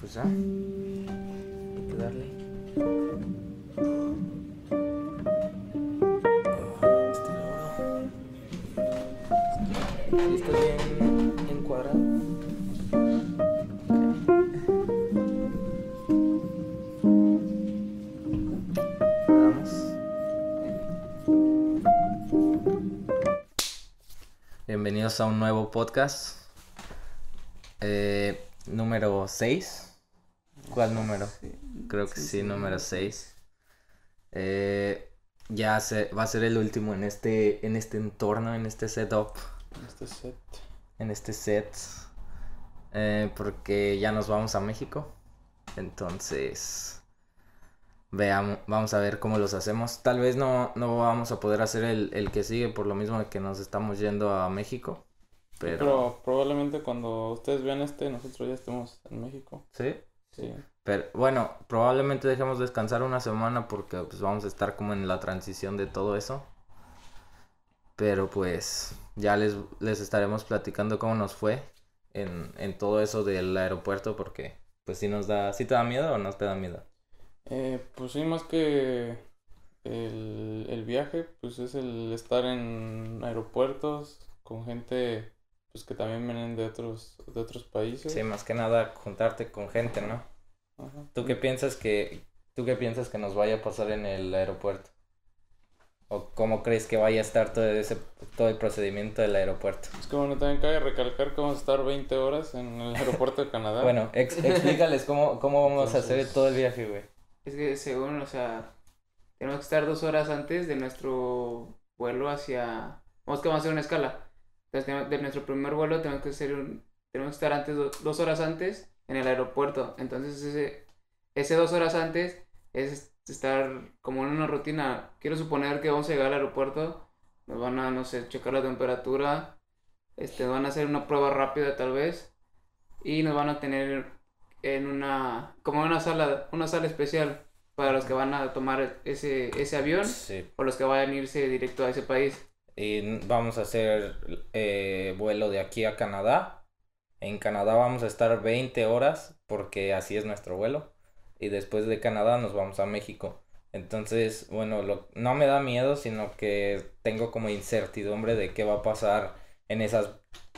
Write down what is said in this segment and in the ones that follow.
pues ya. Hay que darle. ¿Sí está bien encuadrado? Vamos. Bienvenidos a un nuevo podcast. Eh, número 6. ¿Cuál número? Creo que sí, número 6. ya se, va a ser el último en este, en este entorno, en este setup, Este set. en este set. eh, porque ya nos vamos a México. Entonces, veamos, vamos a ver cómo los hacemos. Tal vez no, no vamos a poder hacer el, el que sigue por lo mismo de que nos estamos yendo a México. Pero, Pero probablemente cuando ustedes vean este, nosotros ya estemos en México. sí. Sí. Pero bueno, probablemente dejemos descansar una semana porque pues vamos a estar como en la transición de todo eso. Pero pues ya les, les estaremos platicando cómo nos fue en, en todo eso del aeropuerto porque pues sí nos da, ¿sí te da miedo o no te da miedo? Eh, pues sí, más que el, el viaje, pues es el estar en aeropuertos con gente pues que también vienen de otros, de otros países. Sí, más que nada juntarte con gente, ¿no? Ajá. ¿Tú qué piensas que, tú qué piensas que nos vaya a pasar en el aeropuerto? ¿O cómo crees que vaya a estar todo ese, todo el procedimiento del aeropuerto? Es que bueno, también cabe recalcar que vamos a estar 20 horas en el aeropuerto de Canadá. Bueno, ex- explícales cómo, cómo vamos a hacer todo el viaje, güey. Es que según, o sea, tenemos que estar dos horas antes de nuestro vuelo hacia... Vamos que vamos a hacer una escala. Entonces, de nuestro primer vuelo tenemos que hacer un... Tenemos que estar antes, do- dos horas antes en el aeropuerto. Entonces, ese, ese dos horas antes es estar como en una rutina. Quiero suponer que vamos a llegar al aeropuerto, nos van a, no sé, checar la temperatura, este, van a hacer una prueba rápida tal vez, y nos van a tener en una, como una sala, una sala especial para los que van a tomar ese, ese avión Sí. o los que vayan a irse directo a ese país. Y vamos a hacer eh, vuelo de aquí a Canadá. En Canadá vamos a estar 20 horas porque así es nuestro vuelo. Y después de Canadá nos vamos a México. Entonces, bueno, lo, no me da miedo, sino que tengo como incertidumbre de qué va a pasar en esas,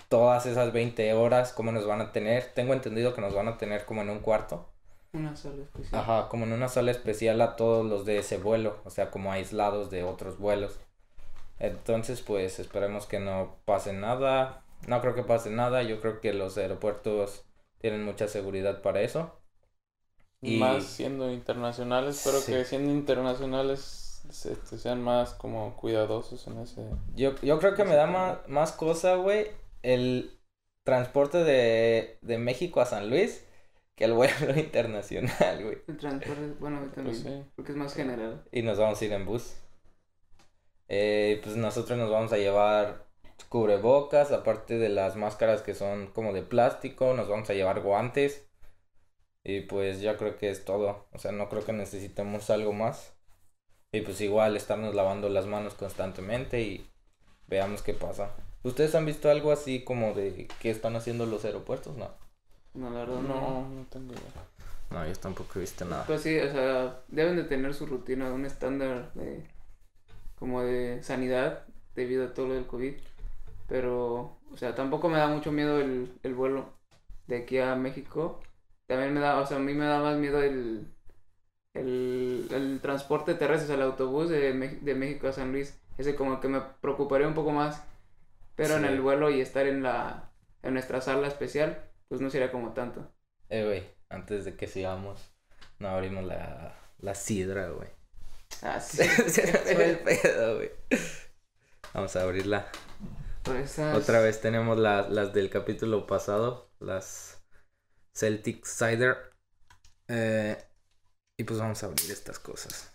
todas esas 20 horas, cómo nos van a tener. Tengo entendido que nos van a tener como en un cuarto. Una sala especial. Ajá, como en una sala especial a todos los de ese vuelo, o sea, como aislados de otros vuelos. Entonces, pues esperemos que no pase nada. No creo que pase nada, yo creo que los aeropuertos tienen mucha seguridad para eso. Y Más siendo internacionales, espero Sí. que siendo internacionales este, sean más como cuidadosos en ese... yo, yo creo que me da más, más cosa, güey, el transporte de, de México a San Luis que el vuelo internacional, güey. El transporte, bueno, también, Pues sí. porque es más general. Y nos vamos a ir en bus. Eh, pues nosotros nos vamos a llevar cubrebocas, aparte de las máscaras que son como de plástico, nos vamos a llevar guantes. Y pues ya creo que es todo. O sea, no creo que necesitemos algo más. Y pues igual estarnos lavando las manos constantemente y veamos qué pasa. ¿Ustedes han visto algo así como de qué están haciendo los aeropuertos? No. No, la verdad no. No, no tengo idea. No, yo tampoco he visto nada. Pues sí, o sea, deben de tener su rutina, un estándar de como de sanidad debido a todo lo del COVID. Pero, o sea, tampoco me da mucho miedo el, el vuelo de aquí a México. También me da, o sea, a mí me da más miedo el, el, el transporte terrestre, o sea, el autobús de, de México a San Luis. Ese como que me preocuparía un poco más. Pero en el vuelo y estar en la en nuestra sala especial, pues no sería como tanto. Eh, güey, antes de que sigamos, no abrimos la, la sidra, güey. Ah, sí. Se el pedo, güey. Vamos a abrirla. Esas- Otra vez tenemos la- las del capítulo pasado, las Celtic Cider. Eh, y pues vamos a abrir estas cosas.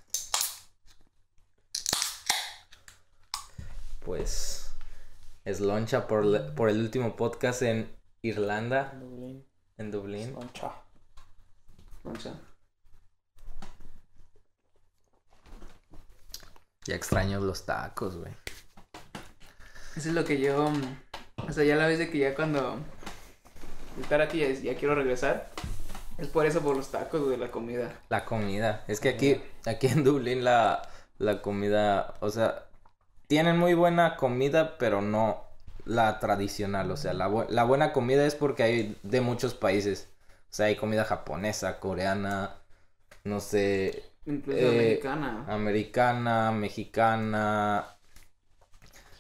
Pues es loncha por, le- por el último podcast en Irlanda, Dublín. en Dublín. Concha. Concha. Ya extraño los tacos, güey. Eso es lo que yo. O sea, ya la vez de que ya cuando. Estar aquí ya, ya quiero regresar. Es por eso, por los tacos, güey, la comida. La comida. Es que aquí, aquí en Dublín la, la comida, o sea, tienen muy buena comida, pero no la tradicional. O sea, la, bu- la buena comida es porque hay de muchos países. O sea, hay comida japonesa, coreana, no sé, Incluso Eh, americana. americana, mexicana,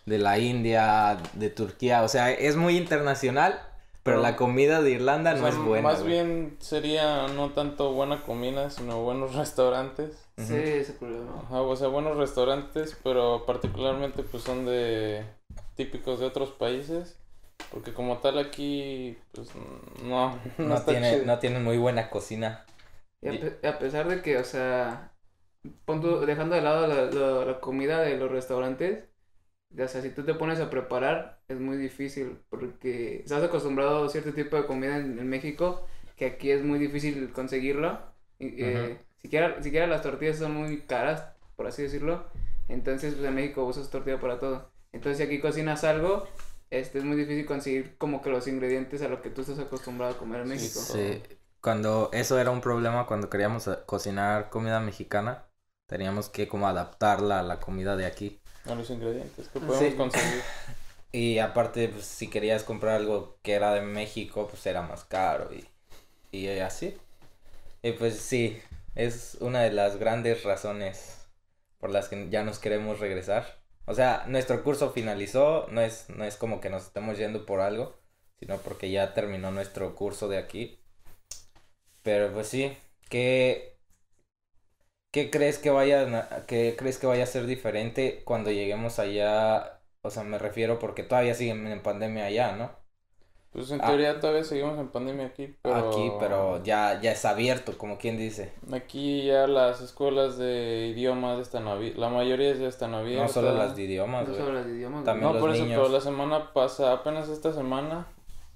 de la India, de Turquía. O sea, es muy internacional, pero la comida de Irlanda O no sea, es buena. Más güey. bien sería no tanto buena comida, sino buenos restaurantes. Sí, ese problema. Ajá, o sea, buenos restaurantes, pero particularmente pues son de típicos de otros países. Porque como tal aquí, pues no, no, No, está tiene, chido. no tienen muy buena cocina. Y a, pe- a pesar de que, o sea, dejando de lado la, la- la comida de los restaurantes, o sea, si tú te pones a preparar, es muy difícil porque estás acostumbrado a cierto tipo de comida en, en México que aquí es muy difícil conseguirlo. Eh, siquiera, siquiera las tortillas son muy caras, por así decirlo. Entonces, pues en México usas tortilla para todo. Entonces, si aquí cocinas algo, este, es muy difícil conseguir como que los ingredientes a lo que tú estás acostumbrado a comer en México. Sí, cuando eso era un problema cuando queríamos eh, cocinar comida mexicana, teníamos que como adaptarla a la comida de aquí. A los ingredientes que Sí. podemos conseguir. Y aparte, pues si querías comprar algo que era de México, pues era más caro y, y así. Y pues sí, es una de las grandes razones por las que ya nos queremos regresar. O sea, nuestro curso finalizó, no es, no es como que nos estemos yendo por algo, sino porque ya terminó nuestro curso de aquí. Pero pues sí, ¿qué, qué crees que vaya, a- qué crees que vaya a ser diferente cuando lleguemos allá? O sea, me refiero porque todavía siguen en pandemia allá, ¿no? Pues en Ah. teoría todavía seguimos en pandemia aquí, pero... Aquí, pero ya, ya es abierto, como quien dice. Aquí ya las escuelas de idiomas están abiertas, la mayoría ya están abiertas. No solo las de idiomas, No güey. solo los idiomas, güey. También No, los por eso, niños. pero la semana pasa, apenas esta semana,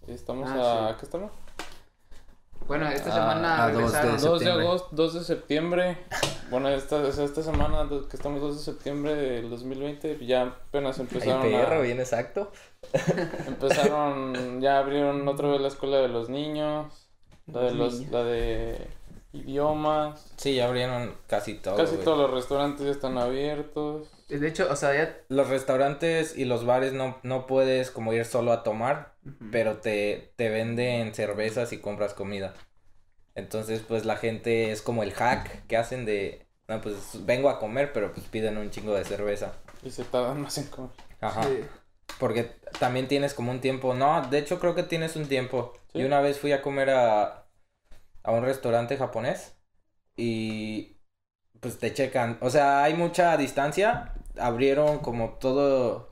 estamos Ah, a... sí. ¿Qué estamos? Bueno, esta Ah, semana a dos de regresaron. ese- 2 de agosto, 2 de septiembre. Bueno, esta, esta semana que estamos 2 de septiembre del 2020, ya apenas Ay, empezaron perro, a, bien exacto. empezaron, ya abrieron otra vez la escuela de los niños, la de Los los, niños. la de idiomas, Sí, ya abrieron casi todo, casi güey. todos los restaurantes ya están abiertos. De hecho, o sea, ya. Los restaurantes y los bares no, no puedes como ir solo a tomar, pero te, te venden cervezas y compras comida. Entonces, pues la gente es como el hack que hacen de, no, pues vengo a comer, pero pues piden un chingo de cerveza. Y se tardan más en comer. Ajá. Sí. Porque también tienes como un tiempo, no, de hecho creo que tienes un tiempo. ¿Sí? Y una vez fui a comer a, a un restaurante japonés y pues te checan, o sea, hay mucha distancia, abrieron como todo,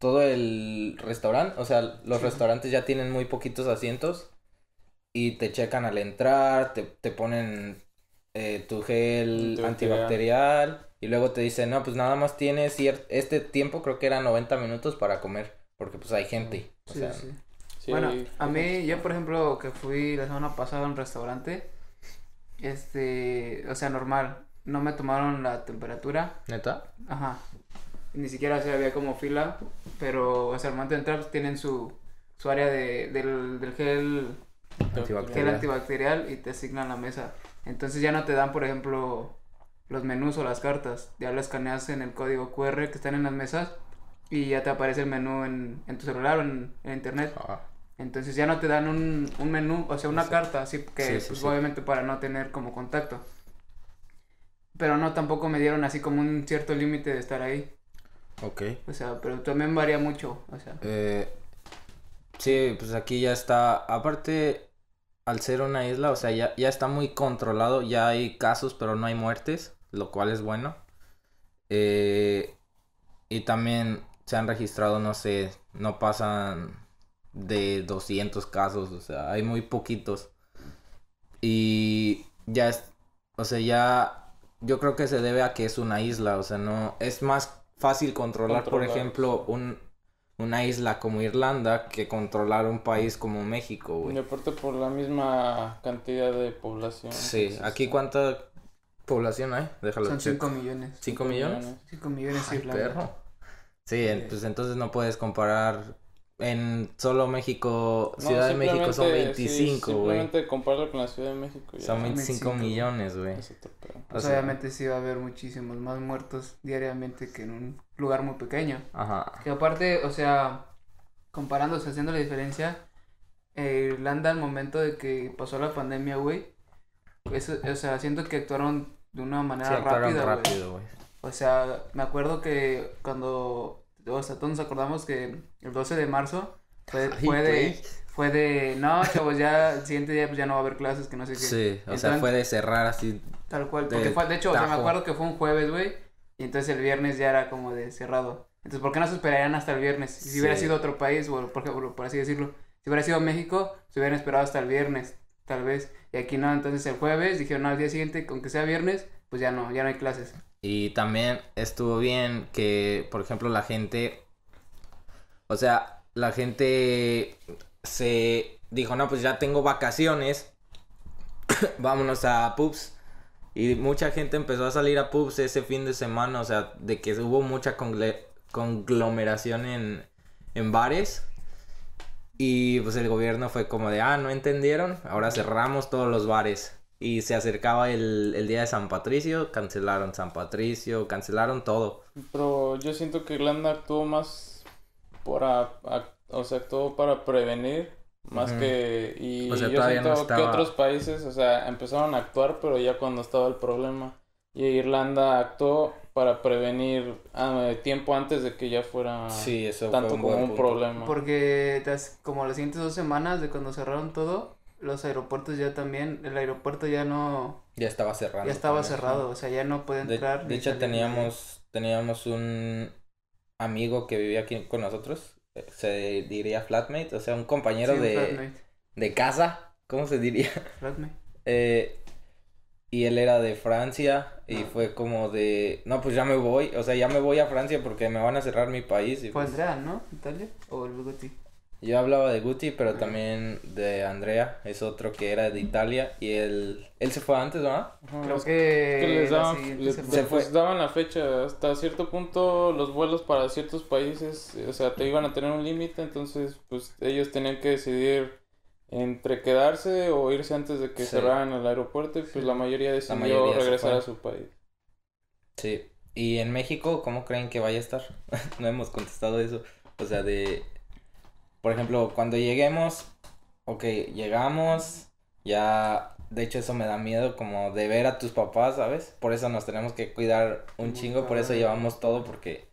todo el restaurante, o sea, los Sí. restaurantes ya tienen muy poquitos asientos y te checan al entrar, te, te ponen eh, tu gel Antibacterial. antibacterial y luego te dicen, no, pues nada más tienes este tiempo, creo que era 90 minutos para comer, porque pues hay gente. O Sí, sea, sí. Sí, bueno, a mí, yo por ejemplo, que fui la semana pasada a un restaurante, este, o sea, normal, no me tomaron la temperatura, ¿Neta? ajá, ni siquiera se había como fila, pero, o sea, al momento de entrar, pues, tienen su, su área de, del, del gel, gel Antibacterial. antibacterial y te asignan la mesa. Entonces ya no te dan, por ejemplo, los menús o las cartas, ya lo escaneas en el código QR que están en las mesas y ya te aparece el menú en, en tu celular o en, en internet. Ah, Entonces ya no te dan un, un menú, o sea, una Sí. carta, así que Sí, sí, pues, obviamente para no tener como contacto. Pero no, tampoco me dieron así como un cierto límite de estar ahí. ok. O sea, pero también varía mucho, o sea. Eh, sí, pues aquí ya está, aparte, al ser una isla, o sea, ya, ya está muy controlado, ya hay casos, pero no hay muertes, lo cual es bueno. Eh, y también se han registrado, no sé, no pasan de 200 casos, o sea, hay muy poquitos. Y ya es, o sea, ya, yo creo que se debe a que es una isla, o sea, no, es más fácil controlar, por Controlar, ejemplo, un, una isla como Irlanda que controlar un país como México, Y güey. aparte por la misma cantidad de población. Sí, aquí cuánta población hay, déjalo Son checo. 5 millones. ¿Cinco millones? 5 millones Ay, Irlanda. perro. Sí, en- pues entonces no puedes comparar en solo México, No, Ciudad de México son simplemente, sí, 25, güey. simplemente compararlo con la Ciudad de México. ya son 25 25. millones, güey. Pues sea- obviamente sí va a haber muchísimos más muertos diariamente que en un lugar muy pequeño. Ajá. Que aparte, o sea, comparándose, haciendo la diferencia, eh, Irlanda al momento de que pasó la pandemia, güey, eso, o sea, siento que actuaron de una manera Sí, rápida, güey. O sea, me acuerdo que cuando, o sea, todos nos acordamos que el 12 de marzo fue, Ay, fue de, fue de, no, chavos, ya el siguiente día pues ya no va a haber clases, que no sé qué. Sí, o sea, fue de cerrar así. Tal cual, de porque fue, de hecho, o sea, me acuerdo que fue un jueves, güey, y entonces el viernes ya era como de cerrado. Entonces, ¿por qué no se esperarían hasta el viernes? Si hubiera sido otro país, o por ejemplo, por así decirlo, si hubiera sido México, se hubieran esperado hasta el viernes, tal vez. Y aquí no, entonces el jueves dijeron, no, al día siguiente, aunque sea viernes, pues ya no, ya no hay clases. Y también estuvo bien que, por ejemplo, la gente, o sea, la gente se dijo, no, pues ya tengo vacaciones, vámonos a pubs. Y mucha gente empezó a salir a pubs ese fin de semana, o sea, de que hubo mucha conglomeración en, en bares. Y pues el gobierno fue como de, ah, no entendieron, ahora cerramos todos los bares. Y se acercaba el, el día de San Patricio, cancelaron San Patricio, cancelaron todo. Pero yo siento que Irlanda actuó más para, o sea, actuó para prevenir más que y O sea, yo todavía no siento que otros países, o sea, empezaron a actuar, pero ya cuando estaba el problema. Y Irlanda actuó para prevenir ah, tiempo antes de que ya fuera Sí, eso tanto fue un como un punto. problema. Porque como las siguientes dos semanas de cuando cerraron todo, los aeropuertos ya también, el aeropuerto ya no, Ya estaba cerrado. ya estaba cerrado, o sea, ya no puede De, entrar. de hecho, teníamos, teníamos un amigo que vivía aquí con nosotros. eh, Se diría flatmate, o sea, un compañero Sí, un de, de casa. ¿Cómo se diría? flatmate. Eh, y él era de Francia y Ah. fue como de, no, pues ya me voy, o sea, ya me voy a Francia porque me van a cerrar mi país. Y Fue pues, Andrea, ¿no? Italia o el Bugatti. Yo hablaba de Guti, pero también de Andrea, es otro que era de Italia y él, él se fue antes, ¿verdad? Ajá, Creo que, que les la daban, siguiente les- semana. Se fue. pues, daban la fecha hasta cierto punto los vuelos para ciertos países o sea te iban a tener un límite entonces pues ellos tenían que decidir entre quedarse o irse antes de que Sí. cerraran el aeropuerto y pues Sí. la mayoría decidió mayoría regresar a su país Sí. ¿Y en México cómo creen que vaya a estar? no hemos contestado eso. O sea, de... Por ejemplo, cuando lleguemos, ok, llegamos, ya... De hecho, eso me da miedo como de ver a tus papás, ¿sabes? Por eso nos tenemos que cuidar un chingo, por eso llevamos todo, porque...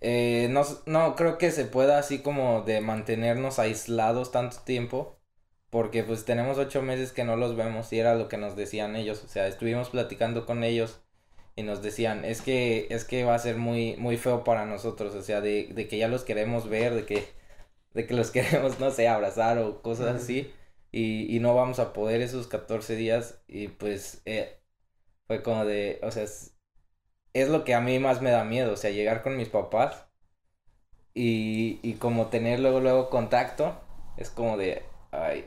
eh, no, no creo que se pueda así como de mantenernos aislados tanto tiempo. Porque pues tenemos ocho meses que no los vemos y era lo que nos decían ellos. O sea, estuvimos platicando con ellos y nos decían, es que, es que va a ser muy, muy feo para nosotros, o sea, de, de que ya los queremos ver, de que, de que los queremos, no sé, abrazar o cosas así, y, y no vamos a poder esos 14 días, y pues eh, fue como de, o sea, es, es lo que a mí más me da miedo, o sea, llegar con mis papás y, y como tener luego, luego contacto, es como de, ay,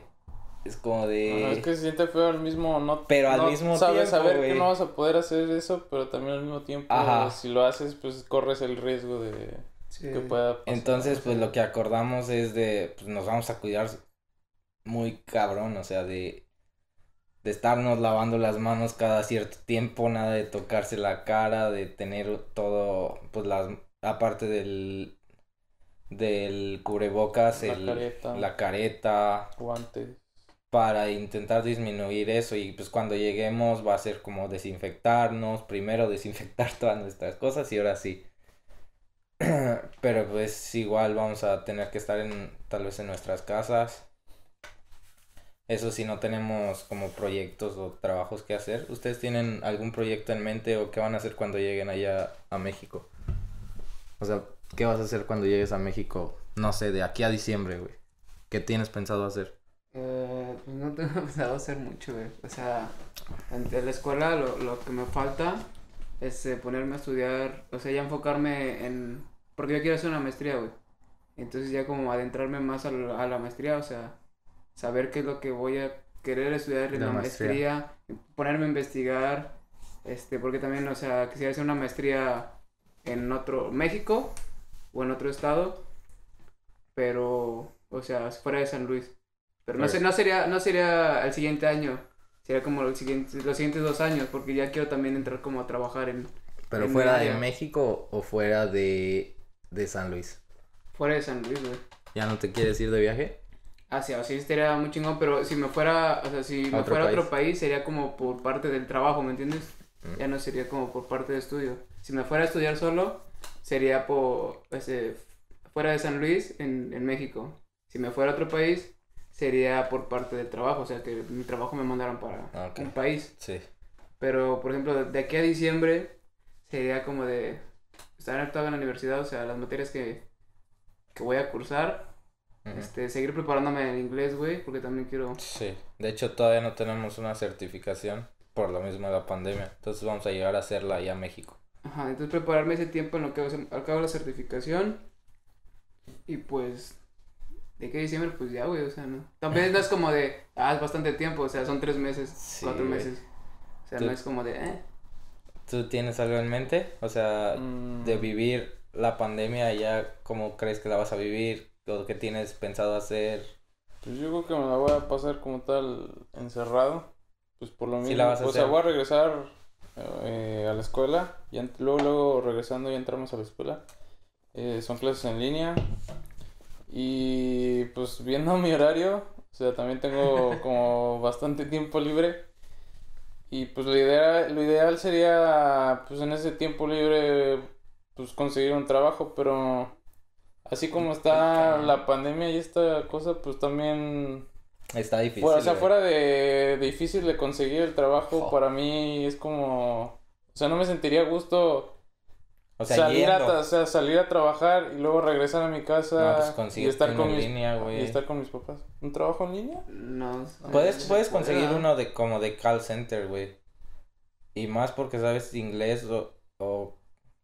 es como de... Ajá, es que se siente feo al mismo no Pero al no mismo sabes tiempo, saber que no vas a poder hacer eso pero también al mismo tiempo Ajá. si lo haces pues corres el riesgo de Sí. que pueda pasar. Entonces, pues lo que acordamos es de, pues nos vamos a cuidar muy cabrón, o sea, de, de estarnos lavando las manos cada cierto tiempo, nada de tocarse la cara, de tener todo, pues las, aparte del, del cubrebocas, La el, careta. la careta, guantes para intentar disminuir eso y pues cuando lleguemos va a ser como desinfectarnos, primero desinfectar todas nuestras cosas y ahora sí. Pero pues igual vamos a tener que estar en tal vez en nuestras casas. Eso si no tenemos como proyectos o trabajos que hacer. ¿Ustedes tienen algún proyecto en mente o qué van a hacer cuando lleguen allá a México? O sea, ¿qué vas a hacer cuando llegues a México? No sé, de aquí a diciembre, güey. ¿Qué tienes pensado hacer? Eh, pues no tengo pensado hacer mucho, güey. O sea, en la escuela lo, lo que me falta es eh, ponerme a estudiar, o sea, ya enfocarme en... Porque yo quiero hacer una maestría, güey. Entonces ya como adentrarme más a la, a la maestría, o sea, saber qué es lo que voy a querer estudiar en La la, maestría. maestría, ponerme a investigar, este, porque también, o sea, quisiera hacer una maestría en otro, México o en otro estado. pero, o sea, fuera de San Luis. Pero no, Pues- sé, no sería, no sería el siguiente año, sería como el siguiente, los siguientes dos años, porque ya quiero también entrar como a trabajar en, Pero En fuera de. México o fuera de, de San Luis. fuera de San Luis, güey. ¿Ya no te quieres ir de viaje? Ah, sí, así estaría muy chingón, pero si me fuera, o sea, si me otro fuera a otro país sería como por parte del trabajo, ¿me entiendes? Mm. Ya no sería como por parte de estudio. Si me fuera a estudiar solo, sería por, ese, fuera de San Luis, en, en México. Si me fuera a otro país, sería por parte del trabajo, o sea, que mi trabajo me mandaran para Ah, un país. Sí. Pero, por ejemplo, de aquí a diciembre, sería como de estar todavía en la universidad, o sea, las materias que, que voy a cursar, este, seguir preparándome en inglés, güey, porque también quiero... Sí. De hecho, todavía no tenemos una certificación por lo mismo de la pandemia. Entonces vamos a llegar a hacerla allá a México. Ajá, entonces prepararme ese tiempo en lo que acabo la certificación. Y pues, de que diciembre, pues ya, güey, o sea, no. También no es como de, ah, es bastante tiempo, o sea, son tres meses, Sí, cuatro meses. O sea, Tú- no es como de, eh. ¿Tú tienes algo en mente? O sea, Mm, de vivir la pandemia allá, ¿cómo crees que la vas a vivir? ¿O qué tienes pensado hacer? Pues yo creo que me la voy a pasar como tal encerrado. Pues por lo Sí mismo. la vas a o sea, hacer. voy a regresar eh, a la escuela. Y luego, luego regresando ya entramos a la escuela. Eh, son clases en línea. Y pues viendo mi horario, o sea, también tengo como bastante tiempo libre. Y pues lo ideal, lo ideal sería, pues en ese tiempo libre, pues conseguir un trabajo, pero así como está Ok. la pandemia y esta cosa, pues también, Está difícil. o sea, güey. fuera de, difícil de conseguir el trabajo, Jo. para mí es como, o sea, no me sentiría a gusto O sea, salir a, yendo. o sea, salir a trabajar y luego regresar a mi casa No, pues y estar con mis, línea, y estar con mis papás. ¿Un trabajo en línea? No. Puedes, puedes puede, conseguir uno de como de call center, güey. Y más porque sabes inglés o, o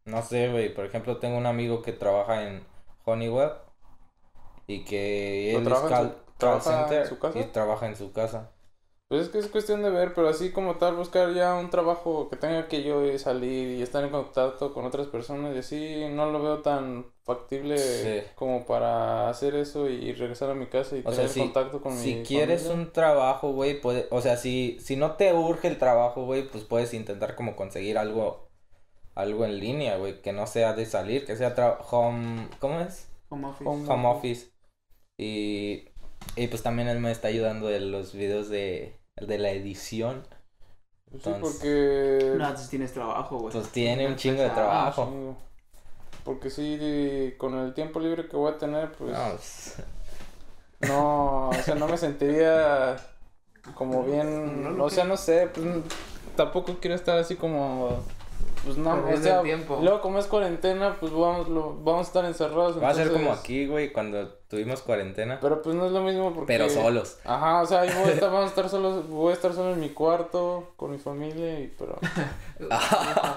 no sé, güey. Por ejemplo, tengo un amigo que trabaja en Honeywell y que ¿Pero él es call, su- call trabaja en center su casa? y trabaja en su casa. Pues es que es cuestión de ver, pero así como tal, buscar ya un trabajo que tenga que yo salir y estar en contacto con otras personas y así, no lo veo tan factible Sí. como para hacer eso y regresar a mi casa y O sea, tener si, contacto con si mi quieres familia. un trabajo, güey, puede, o sea, si, si no te urge el trabajo, güey, pues puedes intentar como conseguir algo, algo en línea, güey, que no sea de salir, que sea tra- home, ¿cómo es? Home office. Home- home office. Y, y pues también él me está ayudando en los videos de, de la edición. Pues sí, entonces- porque... No, entonces tienes trabajo, güey. Pues tiene un chingo de Ah, trabajo. Sí, Porque sí, con el tiempo libre que voy a tener, pues... No, pues, No, o sea, no me sentiría como bien, No o sea, no sé, pues tampoco quiero estar así como, pues no, o sea, tiempo. luego como es cuarentena, pues vamos, lo, vamos a estar encerrados. va a ser como entonces- aquí, güey, cuando tuvimos cuarentena. Pero pues no es lo mismo porque... Pero solos. Ajá, o sea, voy a estar, vamos a estar solos, voy a estar solo en mi cuarto, con mi familia, y pero...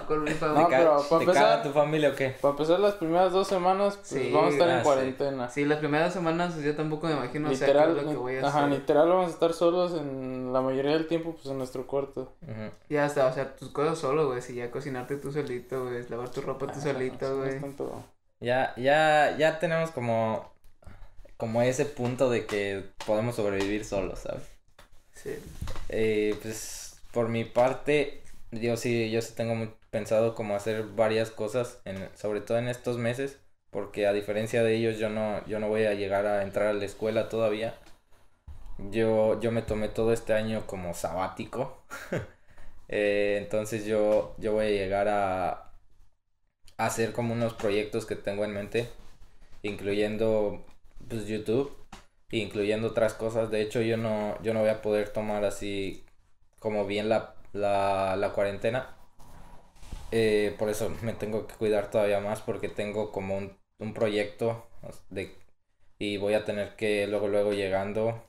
Con mi No, familia. ¿Te, pero para te empezar- caga tu familia o qué? Para empezar las primeras dos semanas, pues Sí, vamos a estar ah, en sí. cuarentena. Sí, las primeras semanas yo tampoco me imagino, o sea, Literal, qué es lo que voy a ajá, hacer. literal vamos a estar solos en la mayoría del tiempo, pues en nuestro cuarto. Ujú. Ya está, o sea, tus cosas solo, güey, si ya cocinarte tú solito, güey, lavar tu ropa tú Ah, solito, no, no güey. Ya, ya, ya tenemos como, como ese punto de que podemos sobrevivir solos, ¿sabes? Sí. Eh, pues por mi parte, yo sí, yo sí tengo muy pensado como hacer varias cosas, en, sobre todo en estos meses, porque a diferencia de ellos yo no, yo no voy a llegar a entrar a la escuela todavía. Yo, yo me tomé todo este año como sabático. Eh, entonces yo, yo voy a llegar a, a hacer como unos proyectos que tengo en mente, incluyendo pues YouTube, incluyendo otras cosas. De hecho, yo no, yo no voy a poder tomar así como bien la, la, la cuarentena. Eh, por eso me tengo que cuidar todavía más porque tengo como un, un proyecto de, y voy a tener que luego, luego llegando,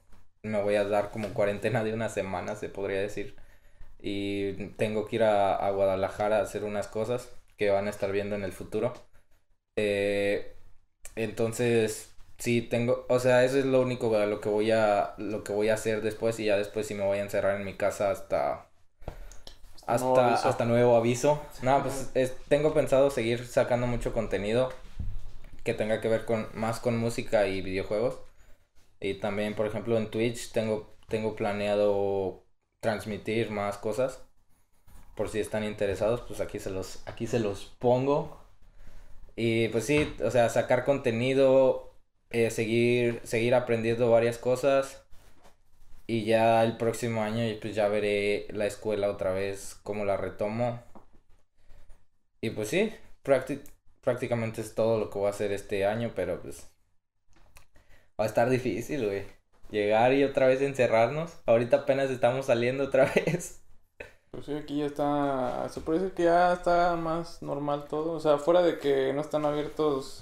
me voy a dar como cuarentena de una semana, se podría decir. Y tengo que ir a, a Guadalajara a hacer unas cosas que van a estar viendo en el futuro. Eh, entonces, sí tengo, o sea, eso es lo único a lo que voy a, lo que voy a hacer después y ya después sí me voy a encerrar en mi casa hasta, nuevo hasta, aviso. hasta nuevo aviso. No, pues es- tengo pensado seguir sacando mucho contenido que tenga que ver con más con música y videojuegos. Y también, por ejemplo, en Twitch tengo, tengo planeado transmitir más cosas. Por si están interesados, pues aquí se los, aquí se los pongo. Y pues sí, o sea, sacar contenido, eh, seguir, seguir aprendiendo varias cosas. Y ya el próximo año pues ya veré la escuela otra vez, cómo la retomo. Y pues sí, prácticamente es todo lo que voy a hacer este año, pero pues va a estar difícil, güey. Llegar y otra vez encerrarnos. Ahorita apenas estamos saliendo otra vez. Pues sí, aquí ya está, se puede decir que ya está más normal todo. O sea, fuera de que no están abiertos,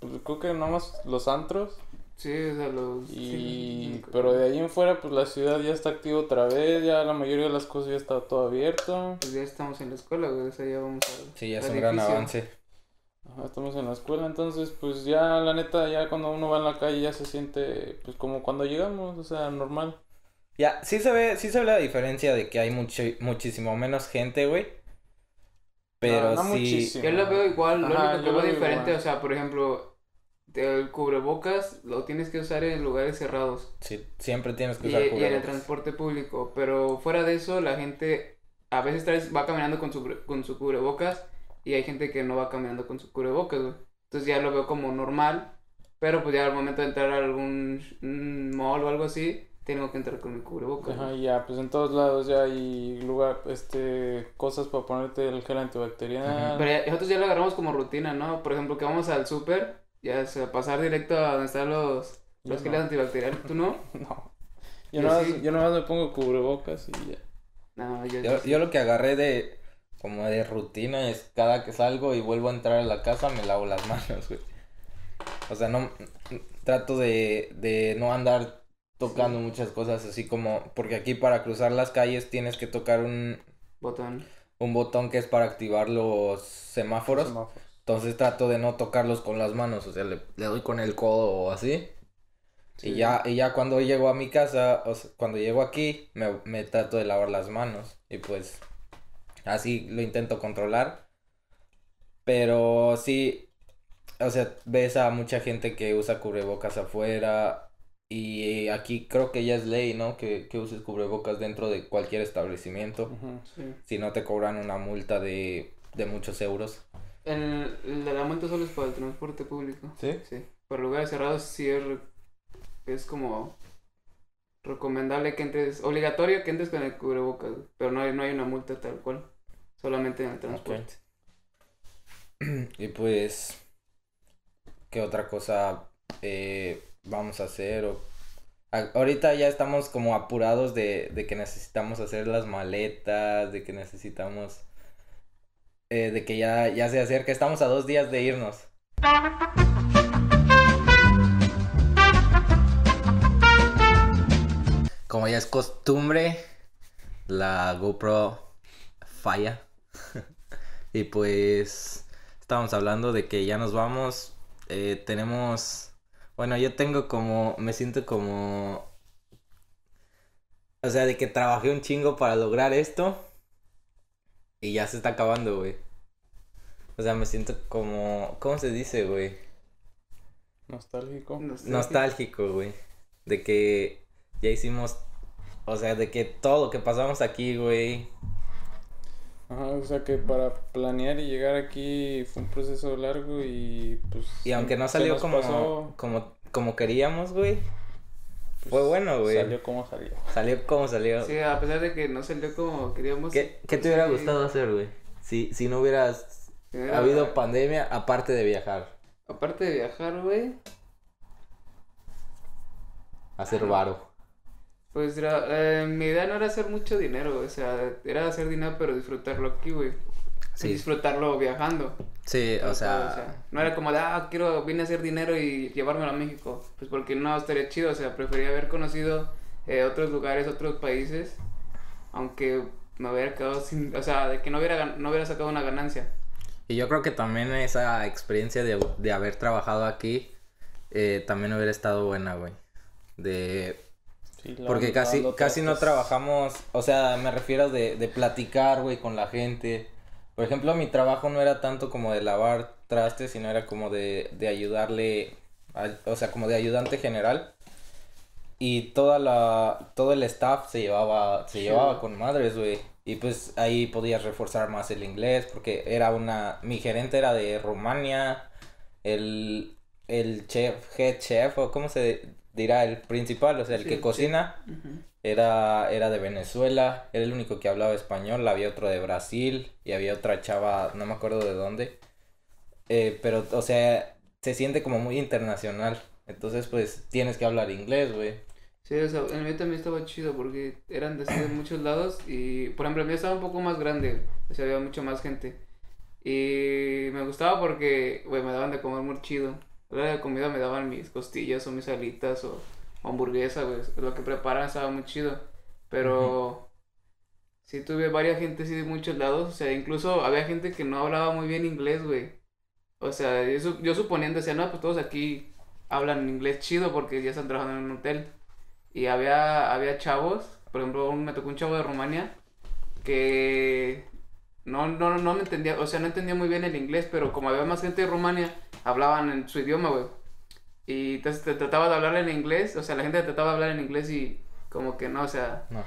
pues creo que nomás los antros. Sí, o sea, los... Y... Pero de ahí en fuera, pues la ciudad ya está activa otra vez, ya la mayoría de las cosas ya está todo abierto. Pues ya estamos en la escuela, güey, o sea, ya vamos a... Sí, ya es un gran avance. Ajá, estamos en la escuela, entonces pues ya la neta, ya cuando uno va en la calle ya se siente pues como cuando llegamos, o sea, normal. Ya, sí se ve, sí se ve la diferencia de que hay mucho, muchísimo menos gente, güey. Pero no, sí. Yo lo veo igual, lo único que veo diferente, o sea, por ejemplo, el cubrebocas lo tienes que usar en lugares cerrados. Sí, siempre tienes que usar cubrebocas. Y en el transporte público, pero fuera de eso, la gente a veces va caminando con su, con su cubrebocas y hay gente que no va caminando con su cubrebocas, güey. Entonces ya lo veo como normal, pero pues ya al momento de entrar a algún mall o algo así, tengo que entrar con mi cubrebocas. Ajá, ya, pues en todos lados ya hay lugar, este, cosas para ponerte el gel antibacterial. Pero nosotros ya lo agarramos como rutina, ¿no? Por ejemplo, que vamos al súper, ya sea, pasar directo a donde están los, los geles antibacteriales, ¿tú no? no. Yo, no yo nomás me pongo cubrebocas y ya. No, yo, yo, yo lo que agarré de, como de rutina es cada que salgo y vuelvo a entrar a la casa me lavo las manos, güey. O sea, no, trato de, de no andar tocando muchas cosas así como porque aquí para cruzar las calles tienes que tocar un botón. un botón que es para activar los semáforos, entonces trato de no tocarlos con las manos o sea le, doy con el codo o así. Y ya y ya cuando llego a mi casa o cuando llego aquí me, me trato de lavar las manos. Y pues así lo intento controlar. Pero sí o sea ves a mucha gente que usa cubrebocas afuera y aquí creo que ya es ley, ¿no? Que, que uses cubrebocas dentro de cualquier establecimiento. Si no te cobran una multa de, de muchos euros. El, la multa solo es para el transporte público. ¿Sí? Sí. Para lugares cerrados sí es, es como recomendable que entres, obligatorio que entres con el cubrebocas, pero no hay, no hay una multa tal cual, solamente en el transporte. Y pues, ¿qué otra cosa? Eh, vamos a hacer o ahorita ya estamos como apurados de, de que necesitamos hacer las maletas, de que necesitamos eh, de que ya, ya se acerca, estamos a dos días de irnos. Como ya es costumbre, la GoPro falla. y pues estamos hablando de que ya nos vamos. Eh, tenemos bueno, yo tengo como, me siento como, o sea, de que trabajé un chingo para lograr esto y ya se está acabando, güey. O sea, me siento como, ¿cómo se dice, güey? Nostálgico. Nostálgico, güey. De que ya hicimos, o sea, de que todo lo que pasamos aquí, güey, Ajá, o sea que para planear y llegar aquí fue un proceso largo y pues... Y aunque no salió como, como, como queríamos, güey. Pues, fue bueno, güey. Salió como salió. Salió como salió. Sí, a pesar de que no salió como queríamos. ¿Qué, qué te hubiera gustado hacer, güey? Si, si no hubieras habido pandemia, aparte de viajar. Aparte de viajar, güey. Hacer varo. Pues eh, mi idea no era hacer mucho dinero, o sea, era hacer dinero pero disfrutarlo aquí, güey. Sí. Disfrutarlo viajando. Sí, o sea... No era como de, ah, quiero, vine a hacer dinero y llevármelo a México. Pues porque no estaría chido, o sea, prefería haber conocido eh, otros lugares, otros países, aunque me hubiera quedado sin, o sea, de que no hubiera, no hubiera sacado una ganancia. Y yo creo que también esa experiencia de, de haber trabajado aquí eh, también hubiera estado buena, güey. De porque casi, casi no trabajamos, o sea, me refiero de, de platicar, güey, con la gente. Por ejemplo, mi trabajo no era tanto como de lavar traste, sino era como de, de ayudarle, a- o sea, como de ayudante general. Y toda la, todo el staff se llevaba, se Sí. llevaba con madres, güey. Y pues ahí podías reforzar más el inglés, porque era una, mi gerente era de Rumania, el, el chef, head chef, o cómo se dirá, el principal, o sea, el Sí, que cocina. Era, era de Venezuela, era el único que hablaba español, había otro de Brasil y había otra chava, no me acuerdo de dónde. Eh, pero, o sea, se siente como muy internacional. Entonces, pues, tienes que hablar inglés, güey. Sí, o sea, el mío también estaba chido porque eran de, de muchos lados y, por ejemplo, el mío estaba un poco más grande, o sea, había mucho más gente. Y me gustaba porque, güey, me daban de comer muy chido. La comida me daban mis costillas o mis alitas o, o hamburguesa, güey. Lo que preparan estaba muy chido. Pero sí tuve varias gente así de muchos lados, o sea, incluso había gente que no hablaba muy bien inglés, güey. O sea, yo, yo suponiendo, decía, no, pues todos aquí hablan inglés chido porque ya están trabajando en un hotel. Y había, había chavos, por ejemplo, me tocó un chavo de Rumania que no, no, no me entendía, o sea, no entendía muy bien el inglés, pero como había más gente de Rumania, hablaban en su idioma, güey. Y entonces te trataba de hablar en inglés, o sea, la gente trataba de hablar en inglés y como que no, o sea, No.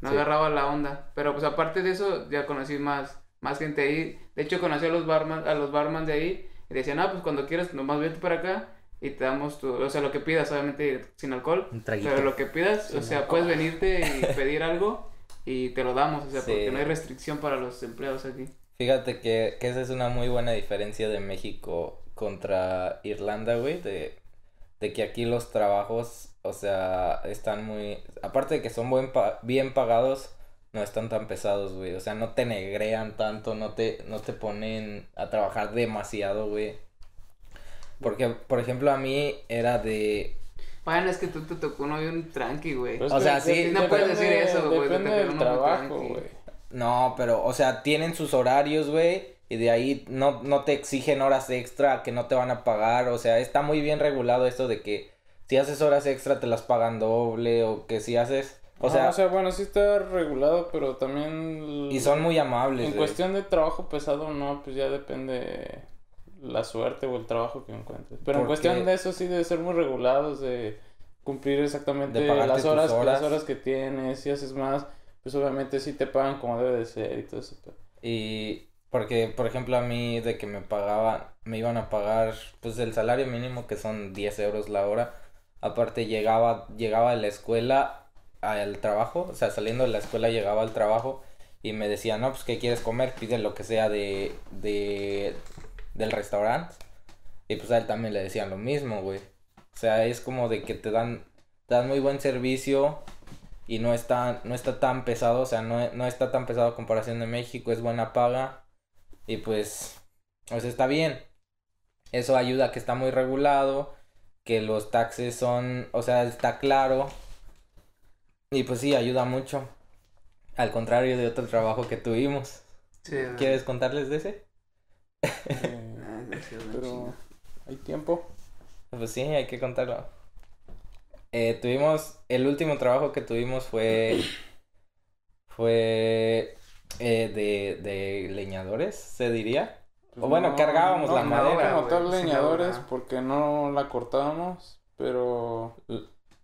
no Sí. agarraba la onda. Pero pues aparte de eso, ya conocí más, más gente ahí. De hecho, conocí a los barman, a los barman de ahí y decían, ah, pues cuando quieras, nomás vete para acá y te damos tu, o sea, lo que pidas, obviamente sin alcohol. Un traguito. Pero lo que pidas, Sin o sea, alcohol. puedes venirte y pedir algo y te lo damos, o sea, Sí. porque no hay restricción para los empleados aquí. Fíjate que, que esa es una muy buena diferencia de México contra Irlanda, güey, de, de que aquí los trabajos, o sea, están muy, aparte de que son buen pa- bien pagados, no están tan pesados, güey, o sea, no te negrean tanto, no te, no te ponen a trabajar demasiado, güey. Porque, por ejemplo, a mí era de, Bueno, es que tú te tocó uno bien tranqui, güey. Pues O que sea, sí, no puedes decir eso, güey, Depende del trabajo, güey. No, pero, o sea, tienen sus horarios, güey, y de ahí no, no te exigen horas extra que no te van a pagar, o sea, está muy bien regulado esto de que si haces horas extra te las pagan doble, o que si haces, o Ah, sea, o sea, bueno, sí está regulado, pero también... y son muy amables, En cuestión de trabajo pesado, no, pues ya depende la suerte o el trabajo que encuentres. Pero en cuestión de eso sí debe ser muy regulados, de cumplir exactamente De las horas, horas. las horas que tienes, si haces más, pues obviamente sí te pagan como debe de ser y todo eso. Y porque, por ejemplo, a mí de que me pagaban, me iban a pagar, pues el salario mínimo que son 10 euros la hora. Aparte llegaba, llegaba de la escuela al trabajo, o sea, saliendo de la escuela llegaba al trabajo y me decía, no, pues, ¿qué quieres comer? Pide lo que sea de, de, del restaurante. Y pues a él también le decían lo mismo, güey. O sea, es como de que te dan, te dan muy buen servicio y no está, no está tan pesado, o sea, no, no está tan pesado a comparación de México, es buena paga y pues, o sea, está bien. Eso ayuda a que está muy regulado, que los taxes son, o sea, está claro y pues sí, ayuda mucho. Al contrario de otro trabajo que tuvimos. Sí. ¿Quieres contarles de ese? eh, pero hay tiempo. Pues sí, hay que contarlo. Eh, tuvimos, el último trabajo que tuvimos fue, fue eh, de, de leñadores, se diría. O bueno, cargábamos la no madera, como güey, tal sí, la leñadores porque no la cortábamos, pero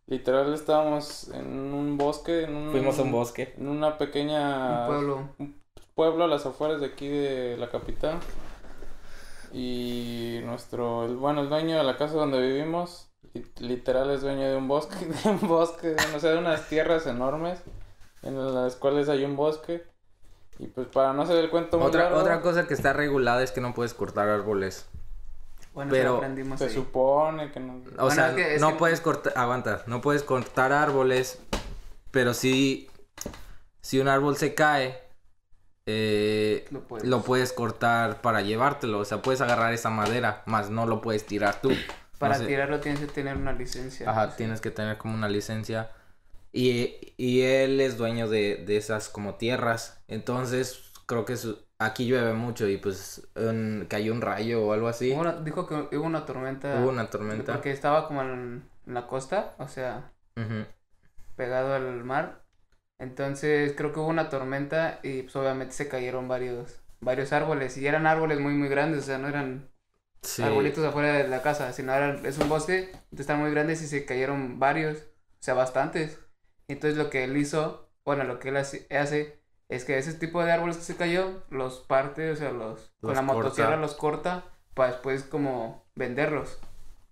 literal estábamos en un bosque, en un, Fuimos a un bosque. en una pequeña Un pueblo. pueblo a las afueras de aquí de la capital. Y nuestro, el, bueno, el dueño de la casa donde vivimos, li- literal es dueño de un bosque, de un bosque, o sea, de unas tierras enormes en las cuales hay un bosque. Y pues para no hacer el cuento muy Otra, largo, otra cosa que está regulada es que no puedes cortar árboles. Bueno, Pero aprendimos se ahí. supone que no... O Bueno, sea, es que- es no que- puedes cortar, aguanta, no puedes cortar árboles, pero sí, si un árbol se cae, eh, Lo puedes. lo puedes cortar para llevártelo, o sea, puedes agarrar esa madera, más no lo puedes tirar tú. Para No sé. tirarlo tienes que tener una licencia. Ajá, tienes que tener como una licencia. Y, y él es dueño de, de esas como tierras. Entonces, creo que su- aquí llueve mucho y pues un- cayó un rayo o algo así. Una- dijo que hubo una tormenta. Hubo una tormenta. Porque estaba como en, en la costa, o sea, pegado al mar. Entonces creo que hubo una tormenta y pues obviamente se cayeron varios, varios árboles. Y eran árboles muy muy grandes, o sea, no eran Sí. arbolitos afuera de la casa, sino ahora es un bosque, entonces están muy grandes y se cayeron varios, o sea, bastantes. Entonces lo que él hizo, bueno, lo que él hace, hace es que ese tipo de árboles que se cayó, los parte, o sea, los, con la motosierra los corta para después como venderlos.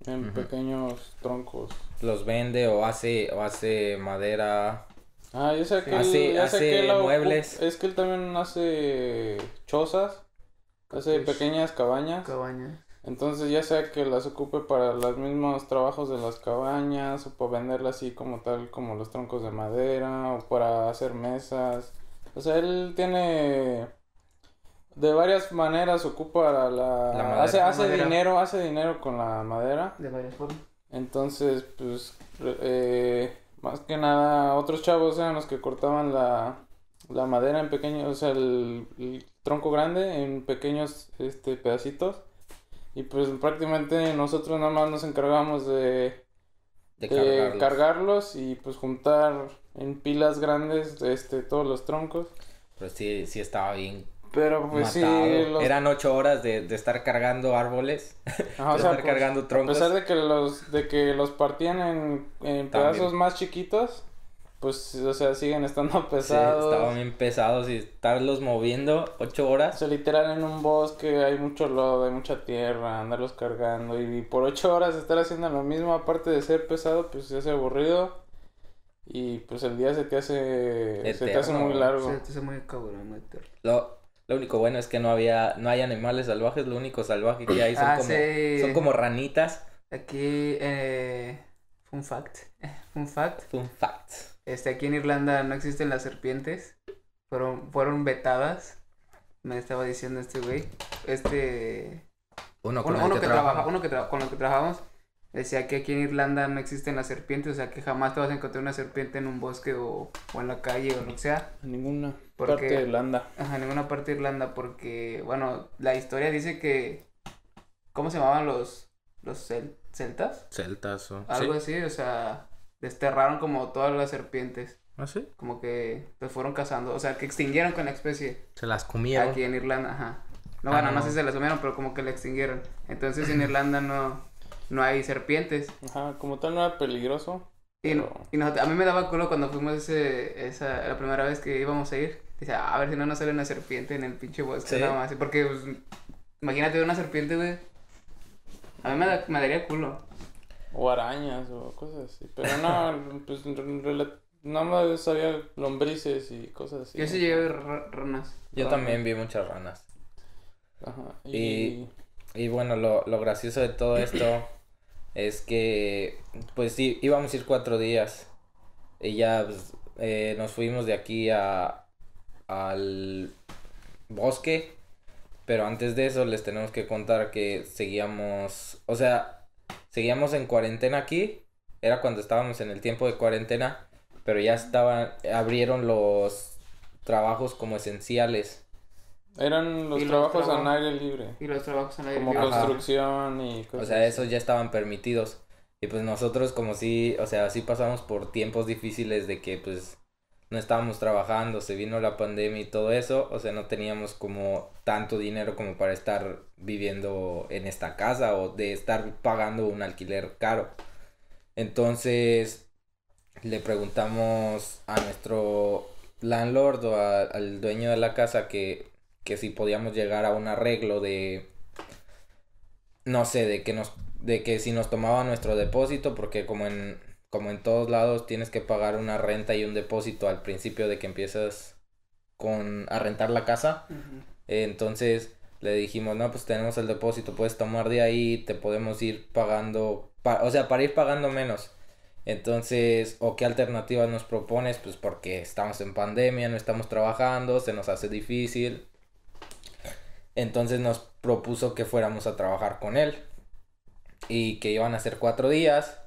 En pequeños troncos. Los vende o hace, o hace madera. Ah, sé que Hace- él, ya sé hace que él muebles. Es que él también hace chozas, hace Pues, pequeñas cabañas. Cabañas. Entonces ya sea que las ocupe para los mismos trabajos de las cabañas o para venderlas así como tal como los troncos de madera o para hacer mesas. O sea, él tiene de varias maneras ocupa la, La madera. hace, La hace madera. dinero, hace dinero con la madera. De varias formas. Entonces, pues, eh, más que nada, otros chavos eran los que cortaban la, la madera en pequeños, o sea, el, el tronco grande en pequeños este, pedacitos. Y pues prácticamente nosotros nada más nos encargábamos de, De de cargarlos. cargarlos y pues juntar en pilas grandes este, todos los troncos. Pero sí, sí estaba bien Pero pues matado. sí, los, Eran ocho horas de, de estar cargando árboles. ajá, o de sea, estar pues, cargando A troncos. pesar de que los, de que los partían en, en pedazos más chiquitos, pues, o sea, siguen estando Sí, pesados. estaban bien pesados y estarlos moviendo ocho O horas. sea, literal en un bosque hay mucho lodo, hay mucha tierra, andarlos cargando y por ocho horas estar haciendo lo mismo, aparte de ser pesado, pues se hace aburrido y pues el día se te hace, se te hace Eterno. muy largo. Sí, es muy cabrón, muy terrible. Lo, lo único bueno es que no había, no hay animales salvajes, lo único salvaje que hay son Ah, como, sí. son como ranitas. Aquí, eh, fun fact, fun fact, Fun fact. Este, aquí en Irlanda no existen las serpientes, fueron, fueron vetadas, me estaba diciendo este güey, este, Uno con uno, que que trabaja, uno que tra- con el que trabajamos, decía que aquí en Irlanda no existen las serpientes, o sea que jamás te vas a encontrar una serpiente en un bosque o, o en la calle o lo que sea, En ninguna Porque- parte de Irlanda. Ajá, en ninguna parte de Irlanda, porque, bueno, la historia dice que, ¿cómo se llamaban los, los cel- celtas? Celtas o... Algo ¿Sí? así, o sea, desterraron como todas las serpientes, ¿Ah, sí? como que los fueron cazando, o sea, que extinguieron con la especie Se las comieron. aquí en Irlanda, ajá. No, Ah, bueno, no no. sé si se las comieron, pero como que la extinguieron. Entonces en Irlanda no, no hay serpientes. Ajá, como tal no era peligroso. Y, Pero- y nosotros- a mí me daba culo cuando fuimos ese, esa, la primera vez que íbamos a ir. Dice, a ver si no nos sale una serpiente en el pinche bosque, Sí. nada más. Porque, pues, imagínate una serpiente, güey. A mí me, da- me daría culo. O arañas o cosas así. Pero no, pues nada más había lombrices y cosas así. Yo sí llevé ra- ranas. Yo Ranas. también vi muchas ranas. Ajá. Y- Y... Y bueno, lo, lo gracioso de todo esto es que, pues sí, íbamos a ir cuatro días. Y ya pues, eh, nos fuimos de aquí a, al bosque. Pero antes de eso les tenemos que contar que seguíamos, o sea, seguíamos en cuarentena aquí. Era cuando estábamos en el tiempo de cuarentena. Pero ya estaban, abrieron los trabajos como esenciales. Eran los trabajos trabajos- al aire libre. Y los trabajos en la Como Ajá. construcción y O cosas sea, así. esos ya estaban permitidos. Y pues nosotros como si, o sea, sí pasamos por tiempos difíciles de que pues no estábamos trabajando, se vino la pandemia y todo eso, o sea, no teníamos como tanto dinero como para estar viviendo en esta casa o de estar pagando un alquiler caro. Entonces le preguntamos a nuestro landlord o al dueño de la casa que, que si podíamos llegar a un arreglo de no sé, de que nos, de que si nos tomaba nuestro depósito, porque como en, como en todos lados tienes que pagar una renta y un depósito al principio de que empiezas con a rentar la casa, entonces le dijimos, no, pues tenemos el depósito, puedes tomar de ahí, te podemos ir pagando, pa- o sea, para ir pagando menos. Entonces, ¿o qué alternativas nos propones? Pues porque estamos en pandemia, no estamos trabajando, se nos hace difícil. Entonces nos propuso que fuéramos a trabajar con él y que iban a ser cuatro días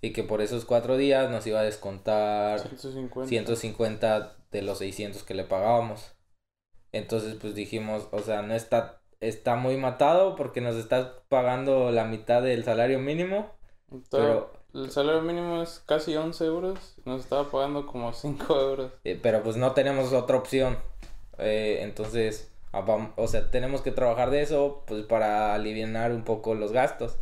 y que por esos cuatro días nos iba a descontar 150. 150 de los 600 que le pagábamos. Entonces pues dijimos, o sea, no está, está muy matado porque nos está pagando la mitad del salario mínimo, Todo- pero, El salario mínimo es casi 11 euros. Nos estaba pagando como 5 euros. eh, pero pues no tenemos otra opción. Eh, entonces, ah, o sea, tenemos que trabajar de eso, pues para aliviar un poco los gastos.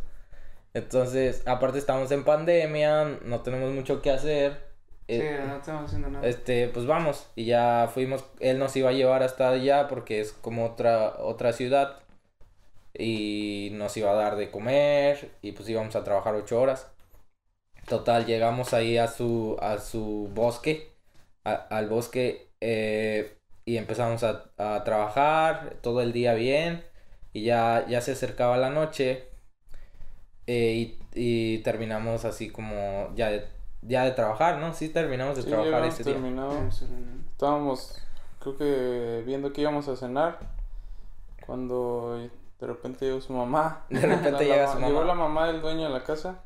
Entonces, aparte estamos en pandemia, no tenemos mucho que hacer. Sí, eh, no estamos haciendo nada. este, pues vamos, y ya fuimos, él nos iba a llevar hasta allá porque es como otra, otra ciudad y nos iba a dar de comer y pues íbamos a trabajar ocho horas. Total, llegamos ahí a su, a su bosque, a- al bosque eh, y empezamos a, a trabajar todo el día bien y ya, ya se acercaba la noche eh, y, y terminamos así como ya de, ya de trabajar, ¿no? Sí, terminamos de Sí, trabajar ese día. terminado. Vamos a ver. Estábamos, creo que viendo que íbamos a cenar. Cuando de repente llegó su mamá. De repente La- llega la- su Llegó mamá. la mamá del dueño de la casa.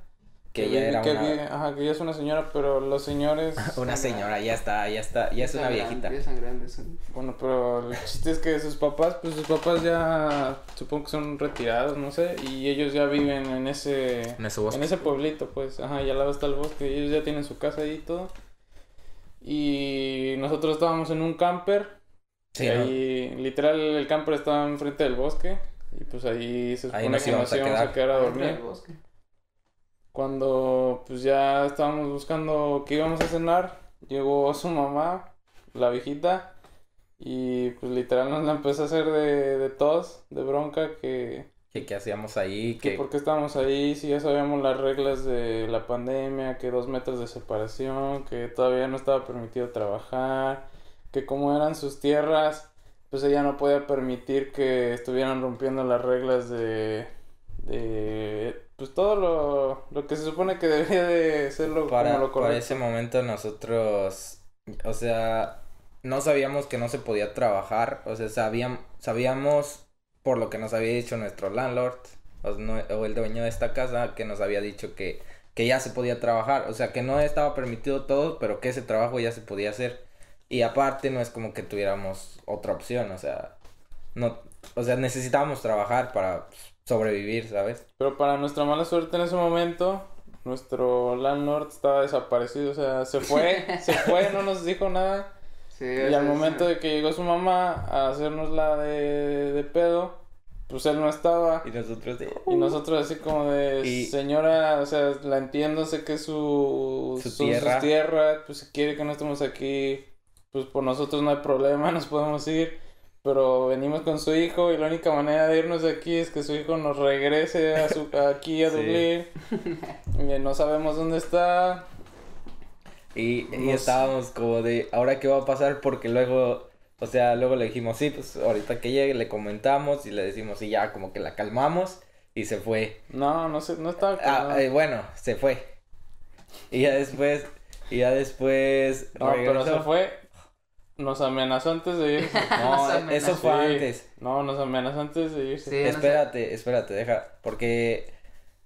Que vi- ya era que una, ajá, que ella es una señora, pero los señores. una señora, ya está, ya está, ya es una viejita. grandes, son- Bueno, pero el chiste es que sus papás, pues sus papás ya supongo que son retirados, no sé, y ellos ya viven en ese En ese bosque. en ese pueblito, pues, ajá, y al lado está el bosque, ellos ya tienen su casa ahí y todo. Y nosotros estábamos en un camper, Sí, y ¿no? ahí literal el camper estaba enfrente del bosque, y pues ahí se Ahí supone nos que nos a íbamos a quedar. quedar a dormir. Cuando pues ya estábamos buscando qué íbamos a cenar, llegó su mamá, la viejita, y pues literal nos la empezó a hacer de, de tos, de bronca, que, Que, que hacíamos ahí, que que por qué estábamos ahí, si ya sabíamos las reglas de la pandemia, que dos metros de separación, que todavía no estaba permitido trabajar, que como eran sus tierras, pues ella no podía permitir que estuvieran rompiendo las reglas de, de pues todo lo, lo que se supone que debía de ser lo, para, como lo para correcto. ese momento nosotros, o sea, no sabíamos que no se podía trabajar, o sea, sabíamos, sabíamos por lo que nos había dicho nuestro landlord, o, no- o el dueño de esta casa, que nos había dicho que, que ya se podía trabajar, o sea, que no estaba permitido todo, pero que ese trabajo ya se podía hacer. Y aparte no es como que tuviéramos otra opción, o sea, no, o sea, necesitábamos trabajar para pues, sobrevivir, ¿sabes? Pero para nuestra mala suerte en ese momento, nuestro landlord estaba desaparecido, o sea, se fue, se fue, no nos dijo nada. Sí, Y al momento sí. de que llegó su mamá a hacernos la de, de pedo, pues él no estaba. Y nosotros de... Y nosotros así como de, Y- señora, o sea, la entiendo, sé que es su, Su tierra. sus tierras, pues si quiere que no estemos aquí, pues por nosotros no hay problema, nos podemos ir. Pero venimos con su hijo y la única manera de irnos de aquí es que su hijo nos regrese a su, aquí a Sí. Dublín. Y no sabemos dónde está. Y, estábamos como de, ¿ahora qué va a pasar? Porque luego, o sea, luego le dijimos, sí, pues ahorita que llegue le comentamos y le decimos, y ya como que la calmamos y se fue. No, no sé, no estaba. Ah, eh, bueno, se fue. Y ya después, y ya después no, pero se fue. Nos amenazó antes de irse. No, eso fue Sí. antes. No, nos amenazó antes de irse. Sí, no sé. Espérate, espérate, deja, porque,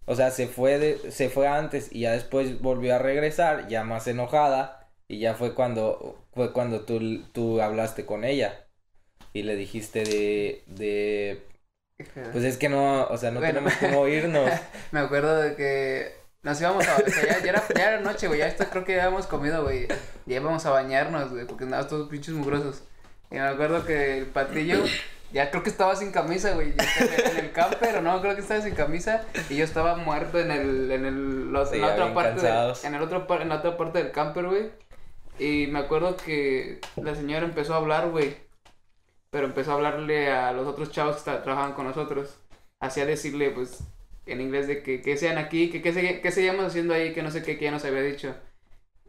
o sea, se fue de, se fue antes y ya después volvió a regresar, ya más enojada, y ya fue cuando, fue cuando tú, tú hablaste con ella y le dijiste de, de, pues es que no, o sea, no Bueno. tenemos cómo irnos. Me acuerdo de que nos íbamos a... O sea, ya, ya era, ya era noche, güey. Ya esto creo que ya habíamos comido, güey. Ya íbamos a bañarnos, güey. Porque andábamos todos pinches mugrosos. Y me acuerdo que el patillo... Ya creo que estaba sin camisa, güey. En el, camper, o no, creo que estaba sin camisa. Y yo estaba muerto en el... En el... los- Sí, en la otra parte... del- en, el otro, en la otra parte del camper, güey. Y me acuerdo que la señora empezó a hablar, güey. Pero empezó a hablarle a los otros chavos que trabajaban con nosotros. Hacía decirle, pues, en inglés de que, que sean aquí, que qué se- qué seguíamos haciendo ahí, que no sé qué, que ya nos había dicho.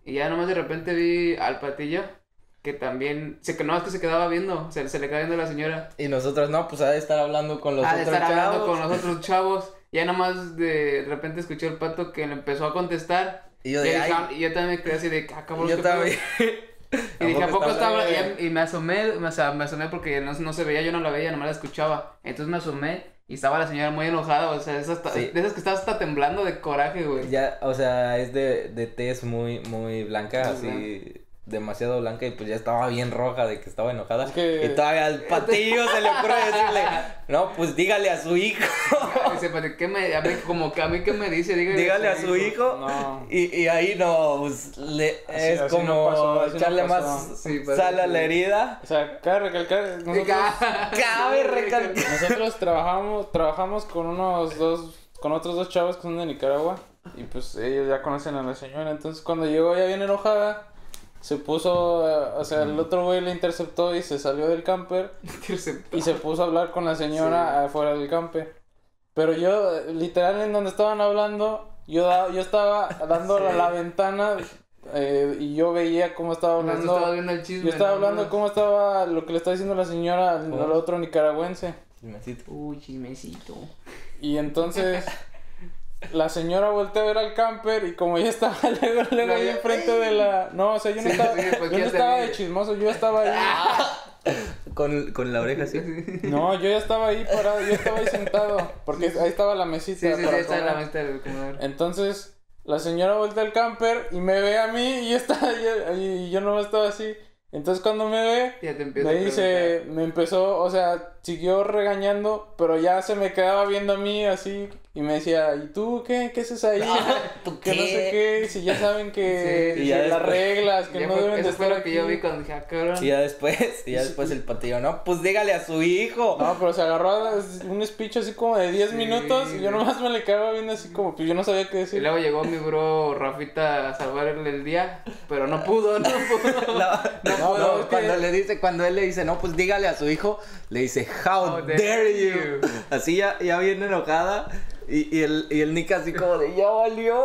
Y ya nomás de repente vi al patillo, que también, se, que nomás que se quedaba viendo, se, se le quedaba viendo a la señora. Y nosotros, no, pues ha de estar hablando con los de otros estar hablando chavos. con los otros chavos. Ya nomás de repente escuché al pato que le empezó a contestar. Y Y, yo de, dije, ay, ah, y yo también me quedé así de, ah, cabrón, yo ¿qué pedo?". también. Y dije, ¿a poco estaba? Y, y me asomé, o sea, me asomé porque no, no se veía, yo no la veía, nomás la escuchaba. Entonces me asomé y estaba la señora muy enojada, o sea, esas, Sí. de esas que estaba hasta temblando de coraje, güey. Ya, o sea, es de, de tez muy, muy blanca, así, demasiado blanca y pues ya estaba bien roja de que estaba enojada. Es que- Y todavía al patillo se le ocurre decirle, no, pues dígale a su hijo. Dice, "Pati, ¿qué me, a mí, como que a mí qué me dice, dígale, dígale a su hijo. No. Y, y ahí no, pues le, Así- es así no como pasó, así no echarle más Sí, pues, sal a la herida. O sea, cabe recalcar, nosotros, Cabe recalcar. nosotros trabajamos, trabajamos con unos dos, con otros dos chavos que son de Nicaragua. Y pues ellos ya conocen a la señora. Entonces cuando llegó ya bien enojada, se puso, eh, o sea, el otro güey le interceptó y se salió del camper. Y se puso a hablar con la señora afuera del camper. Pero yo, literal, en donde estaban hablando, yo, da- yo estaba dando a la ventana eh, y yo veía cómo estaba hablando. estaba viendo el chisme. Yo estaba ¿no? hablando cómo estaba lo que le está diciendo la señora al, al otro nicaragüense. Uy, chismecito. Y entonces la señora volteó a ver al camper y como ya estaba luego, luego ahí enfrente de la... No, o sea, yo no Sí, estaba, sí, pues, yo no ¿quién estaba de chismoso, yo estaba ahí. Con, con la oreja así. No, yo ya estaba ahí parado, yo estaba ahí sentado. Porque ahí estaba la mesita. Sí, sí, sí, para está en la del comedor. Entonces, la señora voltea al camper y me ve a mí y yo estaba yo, y yo no estaba así. Entonces cuando me ve, Ya te empiezo me dice, me empezó, o sea, siguió regañando, pero ya se me quedaba viendo a mí así y me decía, ¿y tú qué? ¿Qué haces ahí? ¿Tú que no sé qué, si ya saben que, Sí, y ya las después- reglas, que Ya no fue- deben de eso estar lo que yo aquí". vi cuando dije, ah, cabrón. Y ya después, y ya después el patillo, no, pues dígale a su hijo. No, pero se agarró a un speech así como de 10 Sí, minutos y yo nomás me le quedaba viendo así como, pues yo no sabía qué Y decir. luego llegó mi bro Rafita a salvarle el día, pero no pudo, no pudo. No, No, no, no, es que- cuando le dice, cuando él le dice, no, pues dígale a su hijo, le dice, how, dare, you. Así ya, ya bien enojada. Y, y el, y el Nick así como de, ya valió.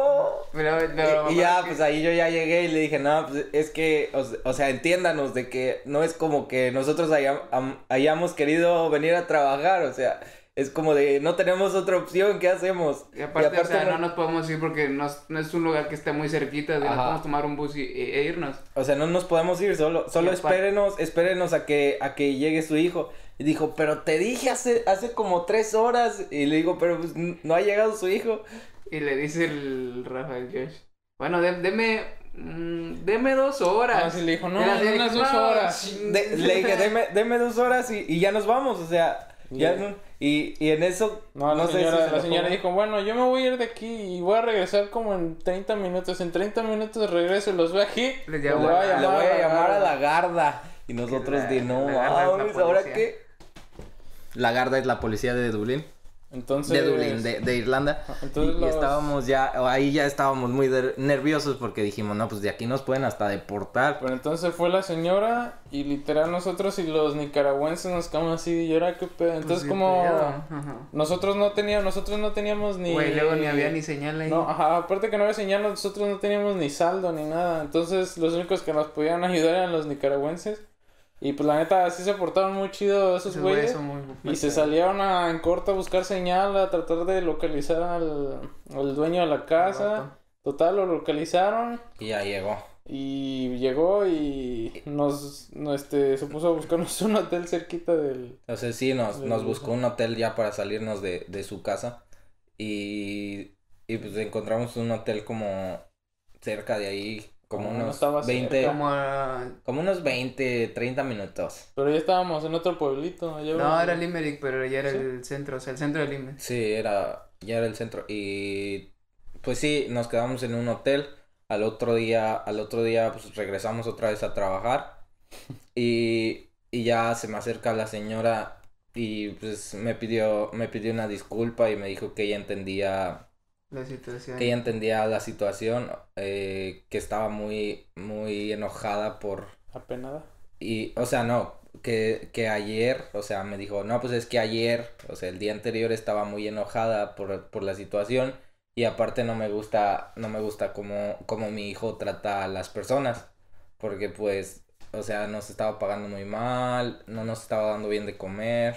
Pero, pero, Y, y ya, pues ahí yo ya llegué y le dije, no, pues es que, o, o sea, entiéndanos de que no es como que nosotros am- hayamos querido venir a trabajar, o sea, es como de, no tenemos otra opción, ¿qué hacemos? Y aparte, o sea, no- no nos podemos ir porque no es, no es un lugar que esté muy cerquita, de no podemos tomar un bus y, e, e irnos. O sea, no nos podemos ir, solo, solo aparte- espérenos, espérenos a que, a que llegue su hijo. Y dijo, pero te dije hace, hace como tres horas. Y le digo, pero pues no ha llegado su hijo. Y le dice el Rafael Josh, bueno, de- deme, mm, deme dos horas. Ah, sí, le dijo, no, unas dijo, dos "No, horas". De- le dije, deme, deme dos horas y, y ya nos vamos. O sea, ya Y- no- y, y en eso, No, la sé si señora, se la señora dijo, bueno, yo me voy a ir de aquí y voy a regresar como en 30 minutos. En 30 minutos regreso y los veo aquí. Les le llamo voy a la- le voy a llamar a la la garda. Y nosotros la- de no, la la ¿ahora qué? La garda es la policía de Dublín. Entonces, De Dublín, de, de Irlanda. Entonces y, estábamos ya, ahí ya estábamos muy de- nerviosos porque dijimos, no, pues de aquí nos pueden hasta deportar. Pero entonces fue la señora y literal nosotros y los nicaragüenses nos quedamos así y ahora qué pedo. Entonces Pues sí, como nosotros no teníamos, nosotros no teníamos ni... Güey, luego ni había ni señal ahí. No, ajá, aparte que no había señal, nosotros no teníamos ni saldo ni nada. Entonces, los únicos que nos podían ayudar eran los nicaragüenses. Y pues la neta, sí se portaron muy chido esos güeyes Y se salieron a, en corto a buscar señal, a tratar de localizar al, al dueño de la casa. Total, lo localizaron. Y ya llegó. Y llegó y nos, no, este, se puso a buscarnos un hotel cerquita del... Entonces sí, nos, nos buscó un hotel ya para salirnos de, de su casa. Y, y pues encontramos un hotel como cerca de ahí, como No, no unos estaba 20, cerca. Como a- como unos 20, 30 minutos. Pero ya estábamos en otro pueblito. allá No, era Limerick, pero ya era ¿Sí? el centro, o sea, el centro de Limerick. Sí, era, ya era el centro. Y pues sí, nos quedamos en un hotel. Al otro día, al otro día pues regresamos otra vez a trabajar. Y, y ya se me acerca la señora y pues me pidió, me pidió una disculpa y me dijo que ella entendía, La situación. que ella entendía la situación, eh, que estaba muy, muy enojada por, Apenada. y, o sea, no, que, que ayer, o sea, me dijo, no, pues es que ayer, o sea, el día anterior estaba muy enojada por, por la situación y aparte no me gusta, no me gusta como, como mi hijo trata a las personas, porque pues, o sea, nos estaba pagando muy mal, no nos estaba dando bien de comer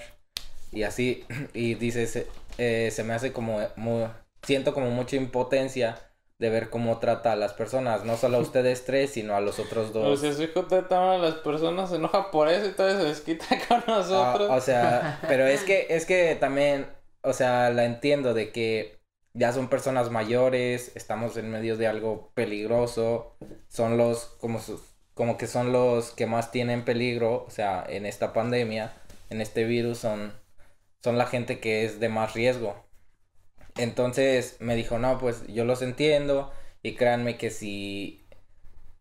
y así, y dice, se, eh, se me hace como, muy, siento como mucha impotencia de ver cómo trata a las personas, no solo a ustedes tres, sino a los otros O dos. sea, su hijo trata a las personas, se enoja por eso y todavía se desquita con nosotros. Ah, o sea, pero es que, es que también, o sea, la entiendo de que ya son personas mayores, estamos en medio de algo peligroso, son los, como sus, como que son los que más tienen peligro, o sea, en esta pandemia, en este virus, son, son la gente que es de más riesgo. Entonces me dijo, no, pues yo los entiendo y créanme que si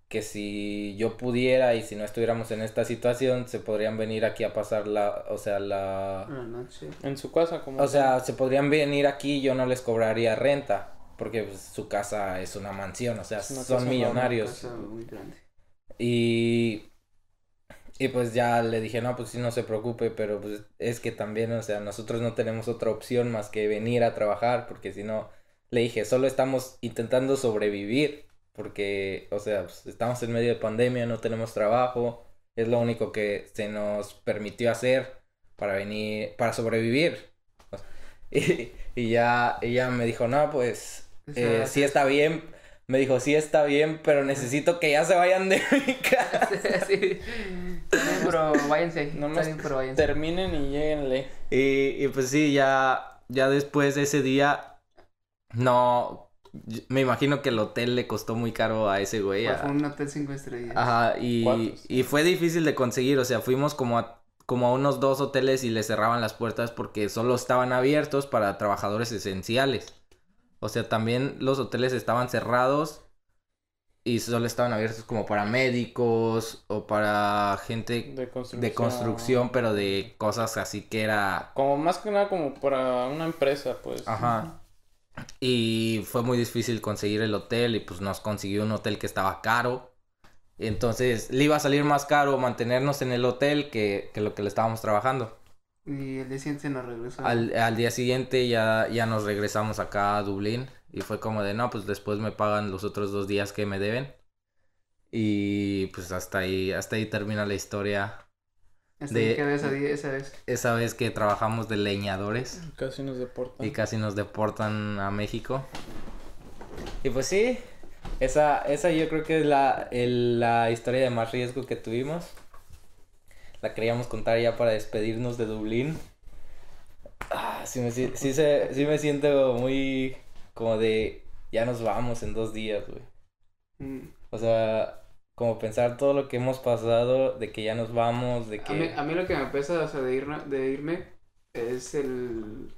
que si yo pudiera y si no estuviéramos en esta situación, se podrían venir aquí a pasar la, o sea, la... Noches. En su casa, como. O sea, se podrían venir aquí y yo no les cobraría renta, porque pues, su casa es una mansión, o sea, son casa millonarios. Casa muy grande. Y, y pues ya le dije, no, pues sí, no se preocupe, pero pues es que también, o sea, nosotros no tenemos otra opción más que venir a trabajar, porque si no, le dije, solo estamos intentando sobrevivir, porque, o sea, pues, estamos en medio de pandemia, no tenemos trabajo, es lo único que se nos permitió hacer para venir, para sobrevivir. Y, y ya ella me dijo, no, pues eh, sí está bien. Me dijo, sí está bien, pero necesito que ya se vayan de mi casa. sí. Bien, pero váyanse. No Está más bien, pero váyanse. Terminen y lleguenle. Y, y pues sí, ya, ya después de ese día, no, me imagino que el hotel le costó muy caro a ese güey. Pues a- Fue un hotel cinco estrellas. Ajá, y, y fue difícil de conseguir, o sea, fuimos como a, como a unos dos hoteles y les cerraban las puertas porque solo estaban abiertos para trabajadores esenciales. O sea, también los hoteles estaban cerrados y solo estaban abiertos como para médicos o para gente De construcción. de construcción, pero de cosas así que era... Como más que nada como para una empresa, pues. Ajá. Y fue muy difícil conseguir el hotel y pues nos consiguió un hotel que estaba caro. Entonces le iba a salir más caro mantenernos en el hotel que, que lo que le estábamos trabajando. Y el día siguiente nos regresó. Al, al día siguiente ya, ya nos regresamos acá a Dublín y fue como de no, pues después me pagan los otros dos días que me deben. Y pues hasta ahí, hasta ahí termina la historia. Hasta de- que quedó esa, esa vez. Esa vez que trabajamos de leñadores. Casi nos deportan. y casi nos deportan a México. Y pues sí, esa, esa yo creo que es la, el- la historia de más riesgo que tuvimos. La queríamos contar ya para despedirnos de Dublín. Ah, sí, me, sí, se- sí me siento muy como de ya nos vamos en dos días, güey. Mm. O sea, como pensar todo lo que hemos pasado, de que ya nos vamos, de A, mí, que... a mí lo que me pesa, o sea, de, irme, de irme es el...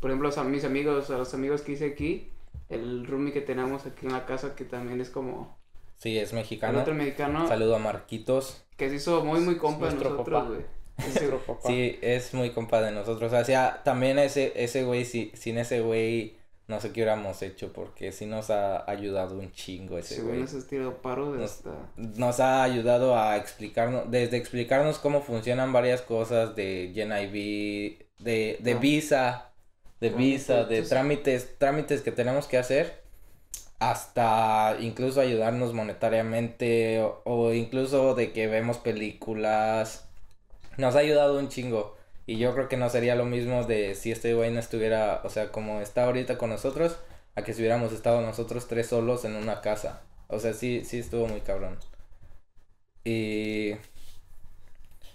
Por ejemplo, a mis amigos, a los amigos que hice aquí, el roomie que tenemos aquí en la casa, que también es como Sí, es el mexicano. otro mexicano, Saludo a Marquitos. Que se hizo muy, muy compa de Nuestro nosotros, papá. güey. Sí, es muy compa de nosotros. O sea, también ese, ese güey, si, sin ese güey, no sé qué hubiéramos hecho, porque sí nos ha ayudado un chingo ese güey. nos has tirado paro de Nos- hasta... Nos ha ayudado a explicarnos, desde explicarnos cómo funcionan varias cosas de GNIB, de, de Ah. visa, de visa, de trámites, trámites que tenemos que hacer, hasta incluso ayudarnos monetariamente o, incluso de que vemos películas. Nos ha ayudado un chingo. Y yo creo que no sería lo mismo de si este güey no estuviera, o sea, como está ahorita con nosotros, a que si hubiéramos estado nosotros tres solos en una casa. O sea, sí, sí estuvo muy cabrón. Y...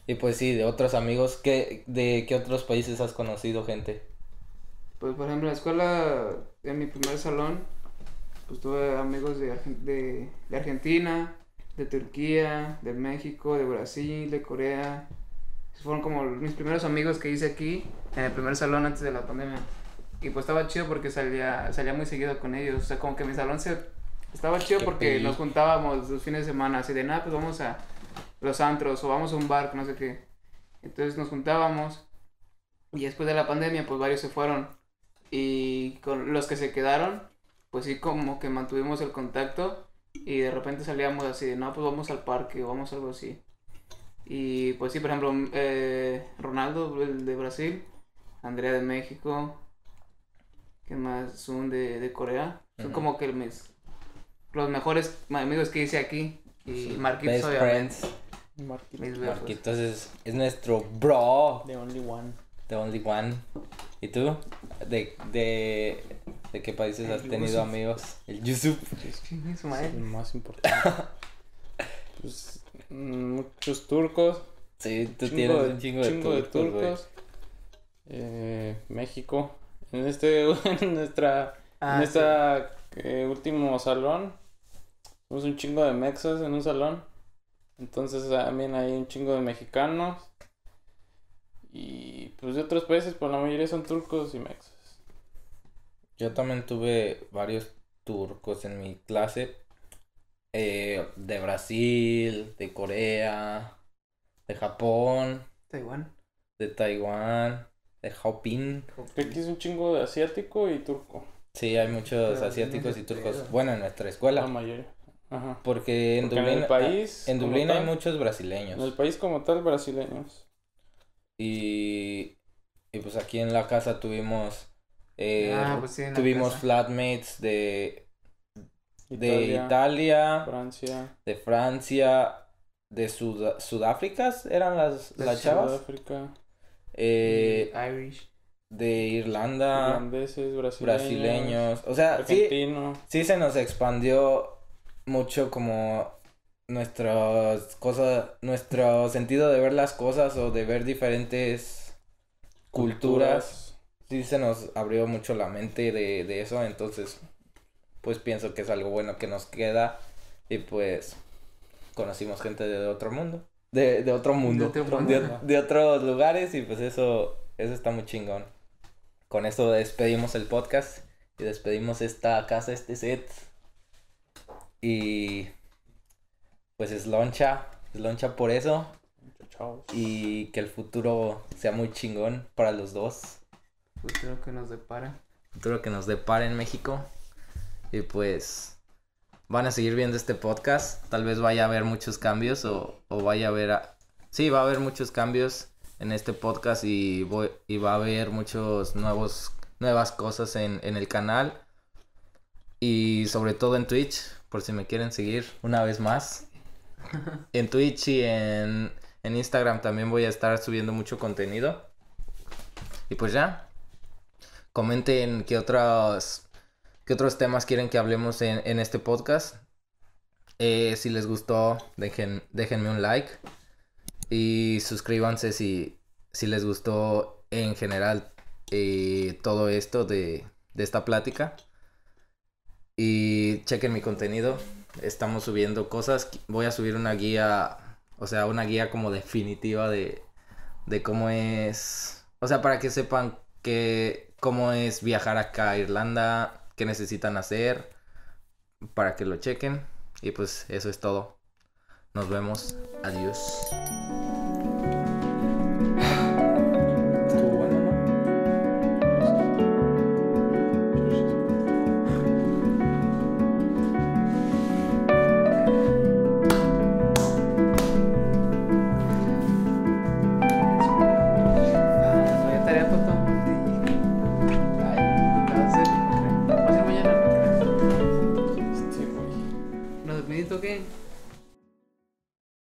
Y pues sí, de otros amigos, ¿qué, ¿de qué otros países has conocido gente? Pues, por ejemplo, en la escuela, en mi primer salón, pues tuve amigos de, de, de Argentina, de Turquía, de México, de Brasil, de Corea. Fueron como mis primeros amigos que hice aquí, en el primer salón antes de la pandemia. Y pues estaba chido porque salía, salía muy seguido con ellos. O sea, como que mi salón se... Estaba chido Qué porque peli. nos juntábamos los fines de semana, así de nada, pues vamos a los antros o vamos a un bar, no sé qué. Entonces nos juntábamos y después de la pandemia, pues varios se fueron. Y con los que se quedaron, pues sí, como que mantuvimos el contacto. Y de repente salíamos así de, no, pues vamos al parque o vamos a algo así. Y pues sí, por ejemplo, eh, Ronaldo, el de Brasil, Andrea de México, ¿qué más? Son de, de Corea. Son como que mis, los mejores amigos que hice aquí. Y Marquitos, Best obviamente. friends. Marquito. Mis befos. Marquitos es, es nuestro bro, The only one. the only one. ¿Y tú? ¿De, de, de qué países El has tenido Yusuf. amigos? El Yusuf. Es el más importante. pues mm, muchos turcos. Sí, tú chingo tienes de- un chingo de chingo de turcos, güey. turcos. Eh, México. En este, en nuestra, Ah, en este último salón. Somos un chingo de mexas en un salón. Entonces también hay un chingo de mexicanos. Y pues de otros países, pues la mayoría son turcos y mexas. Yo también tuve varios turcos en mi clase. eh, de Brasil, de Corea, de Japón, Taiwán. de Taiwán, de. Que aquí es un chingo de asiático y turco. Sí, hay muchos Pero asiáticos y turcos. Bueno, en nuestra La escuela. mayoría. Ajá. Porque en Porque en Dublín, el país, en Dublín hay muchos En brasileños. el país como tal, brasileños. Y, y pues aquí en la casa tuvimos eh, Ah, pues sí, tuvimos flatmates de, de Italia, Italia, Francia, de Francia, de Sud- Sudáfrica eran las, De las chavas, Sudáfrica, eh, Irish. de Irlanda, irlandeses, brasileños, brasileños, o sea, sí, sí se nos expandió mucho como nuestras cosas, nuestro sentido de ver las cosas o de ver diferentes culturas. Sí se nos abrió mucho la mente de, de eso, entonces pues pienso que es algo bueno que nos queda y pues conocimos gente de otro mundo, de, de otro mundo, De otro de, mundo. de otros lugares y pues eso, eso está muy chingón. Con esto despedimos el podcast y despedimos esta casa, este set. Y pues es loncha, es loncha por eso y que el futuro sea muy chingón para los dos. Pues creo que nos depara. futuro que nos depara en México. Y pues van a seguir viendo este podcast. Tal vez vaya a haber muchos cambios o, o vaya a haber... a- Sí, va a haber muchos cambios en este podcast y, voy, y va a haber muchos nuevos nuevas cosas en, en el canal. Y sobre todo en Twitch, por si me quieren seguir una vez más. En Twitch y en, en Instagram también voy a estar subiendo mucho contenido. Y pues ya, comenten qué otros, qué otros temas quieren que hablemos en, este podcast. Eh, si les gustó, dejen, déjenme un like. Y suscríbanse si, si les gustó en general eh, todo esto de, de esta plática. Y chequen mi contenido. Estamos subiendo cosas. Voy a subir una guía, o sea, una guía como definitiva de, de cómo es. O sea, para que sepan que, cómo es viajar acá a Irlanda, qué necesitan hacer, para que lo chequen. Y pues eso es todo. Nos vemos. Adiós.